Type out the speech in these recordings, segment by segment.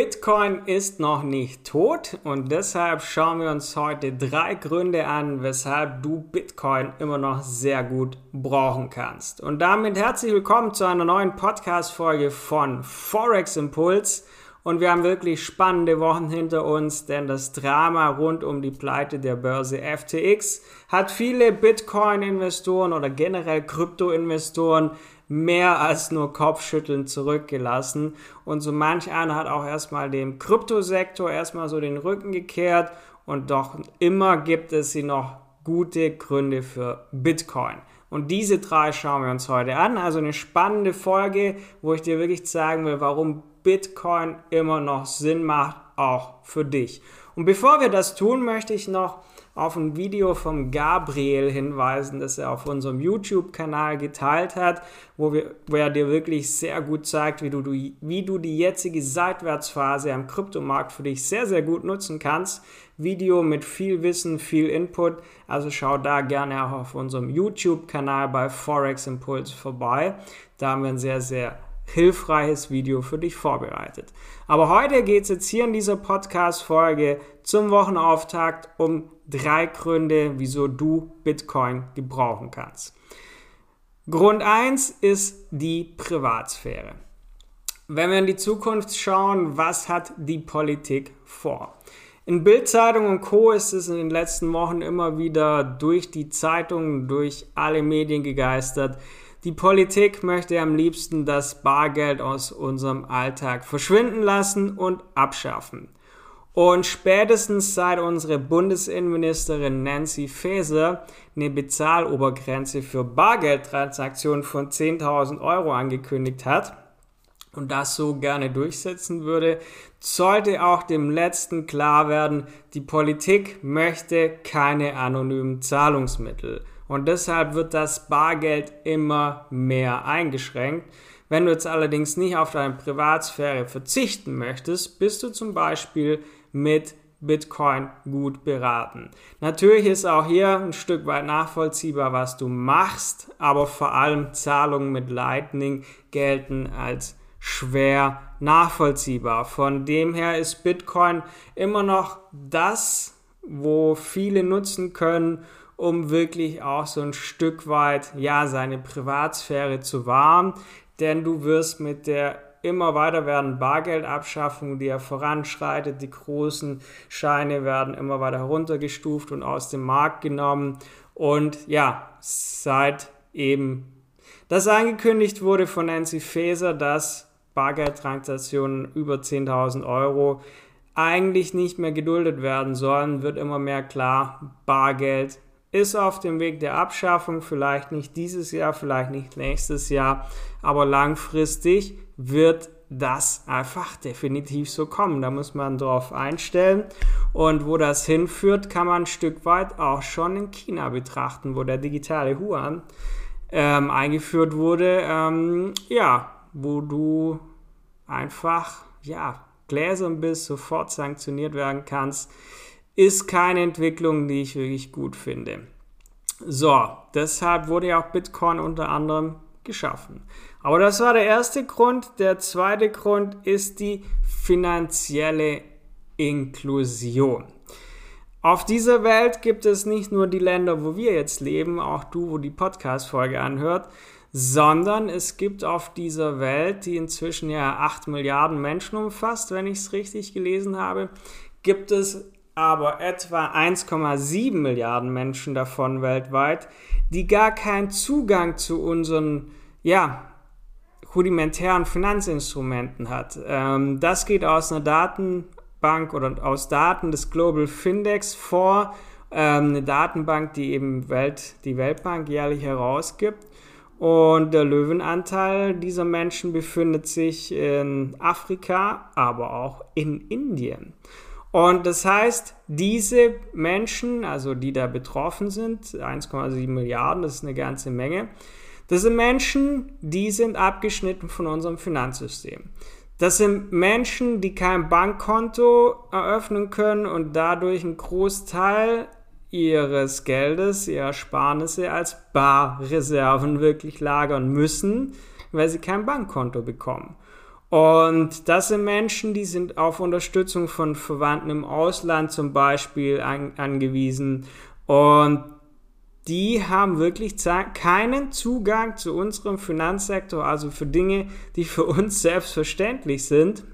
Bitcoin ist noch nicht tot und deshalb schauen wir uns heute drei Gründe an, weshalb du Bitcoin immer noch sehr gut brauchen kannst. Und damit herzlich willkommen zu einer neuen Podcast-Folge von Forex Impuls. Und wir haben wirklich spannende Wochen hinter uns, denn das Drama rund um die Pleite der Börse FTX hat viele Bitcoin-Investoren oder generell Krypto-Investoren mehr als nur Kopfschütteln zurückgelassen. Und so manch einer hat auch erstmal dem Kryptosektor erstmal so den Rücken gekehrt. Und doch immer gibt es sie noch gute Gründe für Bitcoin. Und diese drei schauen wir uns heute an. Also eine spannende Folge, wo ich dir wirklich zeigen will, warum Bitcoin immer noch Sinn macht, auch für dich. Und bevor wir das tun, möchte ich noch auf ein Video vom Gabriel hinweisen, das er auf unserem YouTube-Kanal geteilt hat, wo, wir, wo er dir wirklich sehr gut zeigt, wie du, du, wie du die jetzige Seitwärtsphase am Kryptomarkt für dich sehr, sehr gut nutzen kannst. Video mit viel Wissen, viel Input. Also schau da gerne auch auf unserem YouTube-Kanal bei Forex Impulse vorbei. Da haben wir ein sehr, sehr hilfreiches Video für dich vorbereitet. Aber heute geht es jetzt hier in dieser Podcast-Folge zum Wochenauftakt um drei Gründe, wieso du Bitcoin gebrauchen kannst. Grund 1 ist die Privatsphäre. Wenn wir in die Zukunft schauen, was hat die Politik vor? In Bildzeitung und Co. ist es in den letzten Wochen immer wieder durch die Zeitungen, durch alle Medien gegeistert, die Politik möchte am liebsten das Bargeld aus unserem Alltag verschwinden lassen und abschaffen. Und spätestens seit unsere Bundesinnenministerin Nancy Faeser eine Bezahlobergrenze für Bargeldtransaktionen von 10.000 Euro angekündigt hat und das so gerne durchsetzen würde, sollte auch dem Letzten klar werden, die Politik möchte keine anonymen Zahlungsmittel und deshalb wird das Bargeld immer mehr eingeschränkt. Wenn du jetzt allerdings nicht auf deine Privatsphäre verzichten möchtest, bist du zum Beispiel mit Bitcoin gut beraten. Natürlich ist auch hier ein Stück weit nachvollziehbar, was du machst, aber vor allem Zahlungen mit Lightning gelten als schwer nachvollziehbar. Von dem her ist Bitcoin immer noch das, wo viele nutzen können, um wirklich auch so ein Stück weit, ja, seine Privatsphäre zu wahren. Denn du wirst mit der immer weiter werdenden Bargeldabschaffung, die ja voranschreitet, die großen Scheine werden immer weiter heruntergestuft und aus dem Markt genommen. Und ja, seit eben das angekündigt wurde von Nancy Faeser, dass Bargeldtransaktionen über 10.000 Euro eigentlich nicht mehr geduldet werden sollen, wird immer mehr klar, Bargeld ist auf dem Weg der Abschaffung, vielleicht nicht dieses Jahr, vielleicht nicht nächstes Jahr, aber langfristig wird das einfach definitiv so kommen. Da muss man drauf einstellen. Und wo das hinführt, kann man ein Stück weit auch schon in China betrachten, wo der digitale Yuan ähm, eingeführt wurde. Ähm, ja, wo du einfach, ja, gläsern bist, sofort sanktioniert werden kannst ist keine Entwicklung, die ich wirklich gut finde. So, deshalb wurde ja auch Bitcoin unter anderem geschaffen. Aber das war der erste Grund. Der zweite Grund ist die finanzielle Inklusion. Auf dieser Welt gibt es nicht nur die Länder, wo wir jetzt leben, auch du, wo die Podcast-Folge anhört, sondern es gibt auf dieser Welt, die inzwischen ja 8 Milliarden Menschen umfasst, wenn ich es richtig gelesen habe, gibt es aber etwa 1,7 Milliarden Menschen davon weltweit, die gar keinen Zugang zu unseren, ja, rudimentären Finanzinstrumenten hat. Ähm, das geht aus einer Datenbank oder aus Daten des Global Findex vor, ähm, eine Datenbank, die eben Welt, die Weltbank jährlich herausgibt. Und der Löwenanteil dieser Menschen befindet sich in Afrika, aber auch in Indien. Und das heißt, diese Menschen, also die da betroffen sind, 1,7 Milliarden, das ist eine ganze Menge, das sind Menschen, die sind abgeschnitten von unserem Finanzsystem. Das sind Menschen, die kein Bankkonto eröffnen können und dadurch einen Großteil ihres Geldes, ihrer Sparnisse als Barreserven wirklich lagern müssen, weil sie kein Bankkonto bekommen. Und das sind Menschen, die sind auf Unterstützung von Verwandten im Ausland zum Beispiel an, angewiesen. Und die haben wirklich keinen Zugang zu unserem Finanzsektor, also für Dinge, die für uns selbstverständlich sind.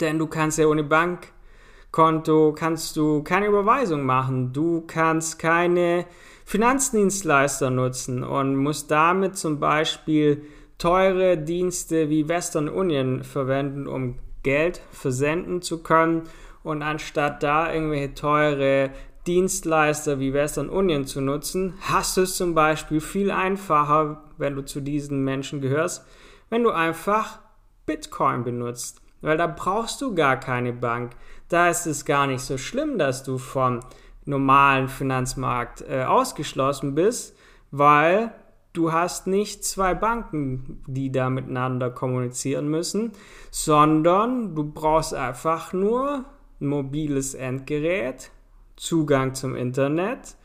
Denn du kannst ja ohne Bankkonto, kannst du keine Überweisung machen. Du kannst keine Finanzdienstleister nutzen und musst damit zum Beispiel teure Dienste wie Western Union verwenden, um Geld versenden zu können. Und anstatt da irgendwelche teure Dienstleister wie Western Union zu nutzen, hast du es zum Beispiel viel einfacher, wenn du zu diesen Menschen gehörst, wenn du einfach Bitcoin benutzt. Weil da brauchst du gar keine Bank. Da ist es gar nicht so schlimm, dass du vom normalen Finanzmarkt äh, ausgeschlossen bist, weil du hast nicht zwei Banken, die da miteinander kommunizieren müssen, sondern du brauchst einfach nur ein mobiles Endgerät, Zugang zum Internet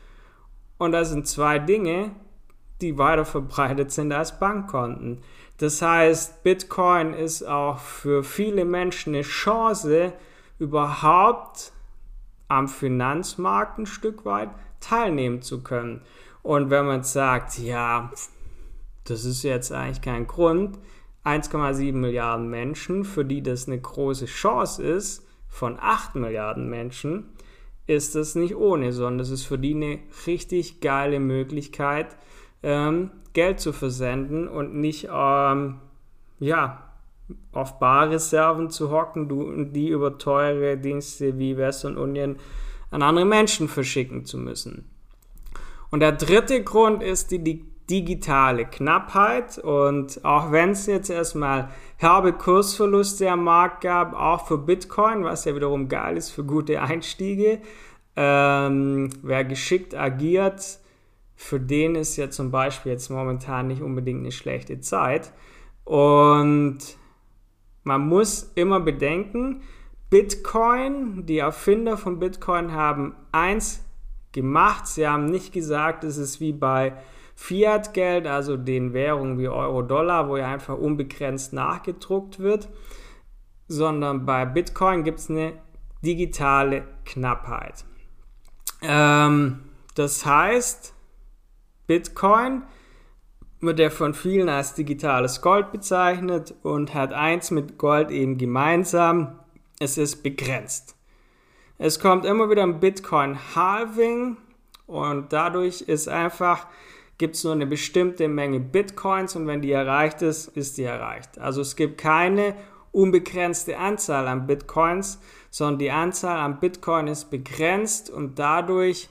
und das sind zwei Dinge, die weiter verbreitet sind als Bankkonten. Das heißt, Bitcoin ist auch für viele Menschen eine Chance, überhaupt am Finanzmarkt ein Stück weit teilnehmen zu können. Und wenn man sagt, ja, das ist jetzt eigentlich kein Grund, 1,7 Milliarden Menschen, für die das eine große Chance ist, von 8 Milliarden Menschen, ist das nicht ohne, sondern es ist für die eine richtig geile Möglichkeit, ähm, Geld zu versenden und nicht ähm, ja, auf Barreserven zu hocken und die über teure Dienste wie Western Union an andere Menschen verschicken zu müssen. Und der dritte Grund ist die, digitale Knappheit. Und auch wenn es jetzt erstmal herbe Kursverluste am Markt gab, auch für Bitcoin, was ja wiederum geil ist für gute Einstiege, ähm, wer geschickt agiert, für den ist ja zum Beispiel jetzt momentan nicht unbedingt eine schlechte Zeit. Und man muss immer bedenken, Bitcoin, die Erfinder von Bitcoin haben eins gemacht. Sie haben nicht gesagt, es ist wie bei Fiat-Geld, also den Währungen wie Euro-Dollar, wo ja einfach unbegrenzt nachgedruckt wird, sondern bei Bitcoin gibt es eine digitale Knappheit. Ähm, das heißt, Bitcoin wird ja von vielen als digitales Gold bezeichnet und hat eins mit Gold eben gemeinsam, es ist begrenzt. Es kommt immer wieder ein Bitcoin-Halving und dadurch ist einfach, gibt es nur eine bestimmte Menge Bitcoins und wenn die erreicht ist, ist die erreicht. Also es gibt keine unbegrenzte Anzahl an Bitcoins, sondern die Anzahl an Bitcoin ist begrenzt und dadurch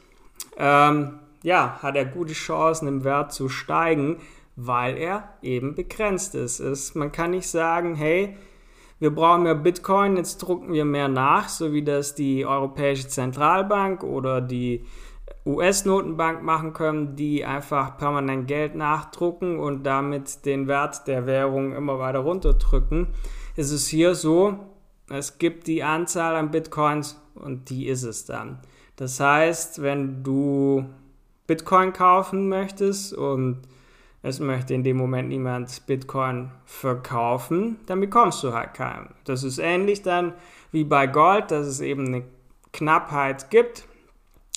ähm, ja, hat er gute Chancen im Wert zu steigen, weil er eben begrenzt ist. ist. Man kann nicht sagen, hey, wir brauchen mehr Bitcoin, jetzt drucken wir mehr nach, so wie das die Europäische Zentralbank oder die US-Notenbank machen können, die einfach permanent Geld nachdrucken und damit den Wert der Währung immer weiter runterdrücken. Es ist hier so, es gibt die Anzahl an Bitcoins und die ist es dann. Das heißt, wenn du Bitcoin kaufen möchtest und es möchte in dem Moment niemand Bitcoin verkaufen, dann bekommst du halt keinen. Das ist ähnlich dann wie bei Gold, dass es eben eine Knappheit gibt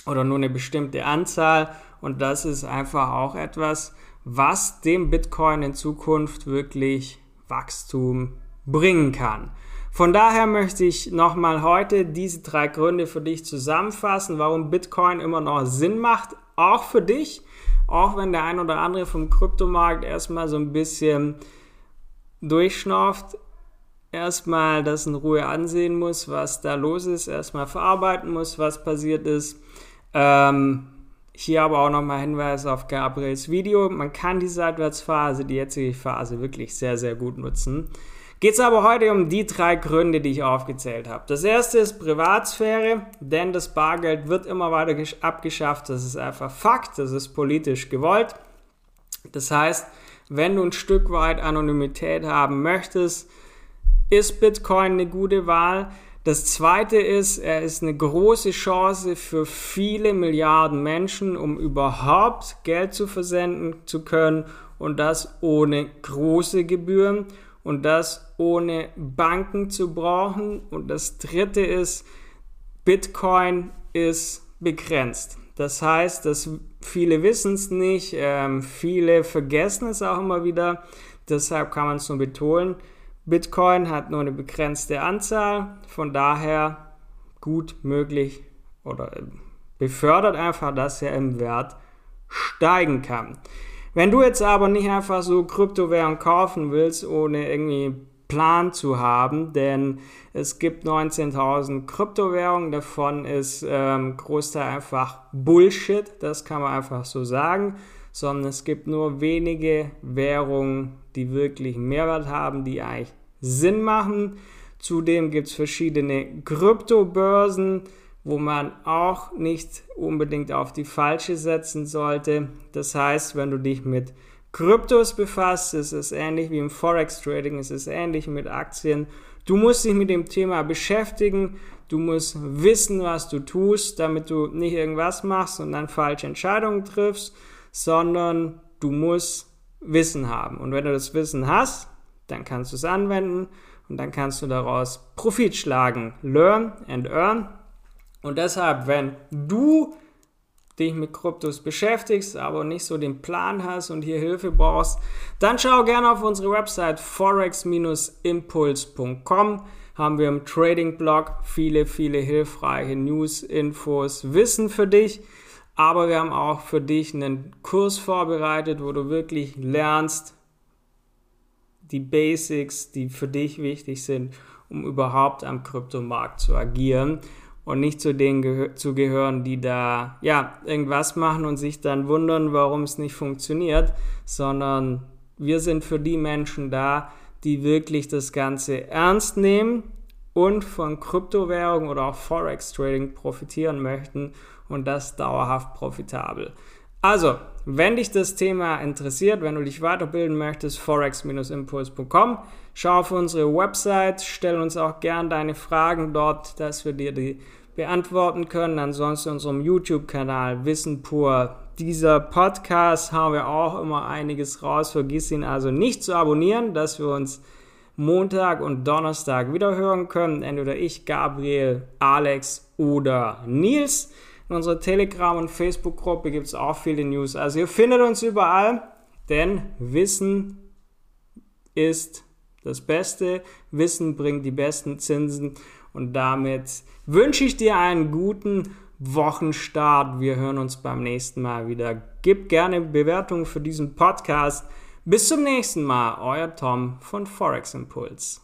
oder nur eine bestimmte Anzahl und das ist einfach auch etwas, was dem Bitcoin in Zukunft wirklich Wachstum bringen kann. Von daher möchte ich nochmal heute diese drei Gründe für dich zusammenfassen, warum Bitcoin immer noch Sinn macht, auch für dich auch wenn der ein oder andere vom Kryptomarkt erstmal so ein bisschen durchschnauft, erstmal das in Ruhe ansehen muss, was da los ist, erstmal verarbeiten muss, was passiert ist. Ähm, hier aber auch nochmal Hinweis auf Gabriels Video. Man kann die Seitwärtsphase, die jetzige Phase wirklich sehr, sehr gut nutzen geht es aber heute um die drei Gründe, die ich aufgezählt habe. Das erste ist Privatsphäre, denn das Bargeld wird immer weiter abgeschafft. Das ist einfach Fakt, das ist politisch gewollt. Das heißt, wenn du ein Stück weit Anonymität haben möchtest, ist Bitcoin eine gute Wahl. Das zweite ist, er ist eine große Chance für viele Milliarden Menschen, um überhaupt Geld zu versenden zu können und das ohne große Gebühren. Und das ohne Banken zu brauchen. Und das dritte ist, Bitcoin ist begrenzt. Das heißt, dass viele wissen es nicht, ähm, viele vergessen es auch immer wieder. Deshalb kann man es nur betonen. Bitcoin hat nur eine begrenzte Anzahl, von daher gut möglich oder äh, befördert einfach, dass er im Wert steigen kann. Wenn du jetzt aber nicht einfach so Kryptowährung kaufen willst, ohne irgendwie Plan zu haben, denn es gibt 19.000 Kryptowährungen, davon ist ähm, Großteil einfach Bullshit, das kann man einfach so sagen, sondern es gibt nur wenige Währungen, die wirklich Mehrwert haben, die eigentlich Sinn machen. Zudem gibt es verschiedene Kryptobörsen, wo man auch nicht unbedingt auf die falsche setzen sollte. Das heißt, wenn du dich mit Kryptos befasst, ist es ähnlich wie im Forex Trading, ist es ähnlich mit Aktien. Du musst dich mit dem Thema beschäftigen, du musst wissen, was du tust, damit du nicht irgendwas machst und dann falsche Entscheidungen triffst, sondern du musst Wissen haben. Und wenn du das Wissen hast, dann kannst du es anwenden und dann kannst du daraus Profit schlagen. Learn and earn. Und deshalb, wenn du dich mit Kryptos beschäftigst, aber nicht so den Plan hast und hier Hilfe brauchst, dann schau gerne auf unsere Website forex-impuls.com. Haben wir im Trading-Blog viele, viele hilfreiche News, Infos, Wissen für dich. Aber wir haben auch für dich einen Kurs vorbereitet, wo du wirklich lernst, die Basics, die für dich wichtig sind, um überhaupt am Kryptomarkt zu agieren und nicht zu denen gehö zu gehören, die da ja irgendwas machen und sich dann wundern, warum es nicht funktioniert, sondern wir sind für die Menschen da, die wirklich das Ganze ernst nehmen und von Kryptowährung oder auch Forex Trading profitieren möchten und das dauerhaft profitabel. Also, wenn dich das Thema interessiert, wenn du dich weiterbilden möchtest, forex-impuls.com, schau auf unsere Website, stell uns auch gern deine Fragen dort, dass wir dir die beantworten können. Ansonsten unserem YouTube-Kanal Wissen pur. Dieser Podcast haben wir auch immer einiges raus. Vergiss ihn also nicht zu abonnieren, dass wir uns Montag und Donnerstag wieder hören können. Entweder ich, Gabriel, Alex oder Nils. In unserer Telegram- und Facebook-Gruppe gibt es auch viele News. Also ihr findet uns überall, denn Wissen ist das Beste. Wissen bringt die besten Zinsen. Und damit wünsche ich dir einen guten Wochenstart. Wir hören uns beim nächsten Mal wieder. Gib gerne Bewertungen für diesen Podcast. Bis zum nächsten Mal, euer Tom von Forex Impulse.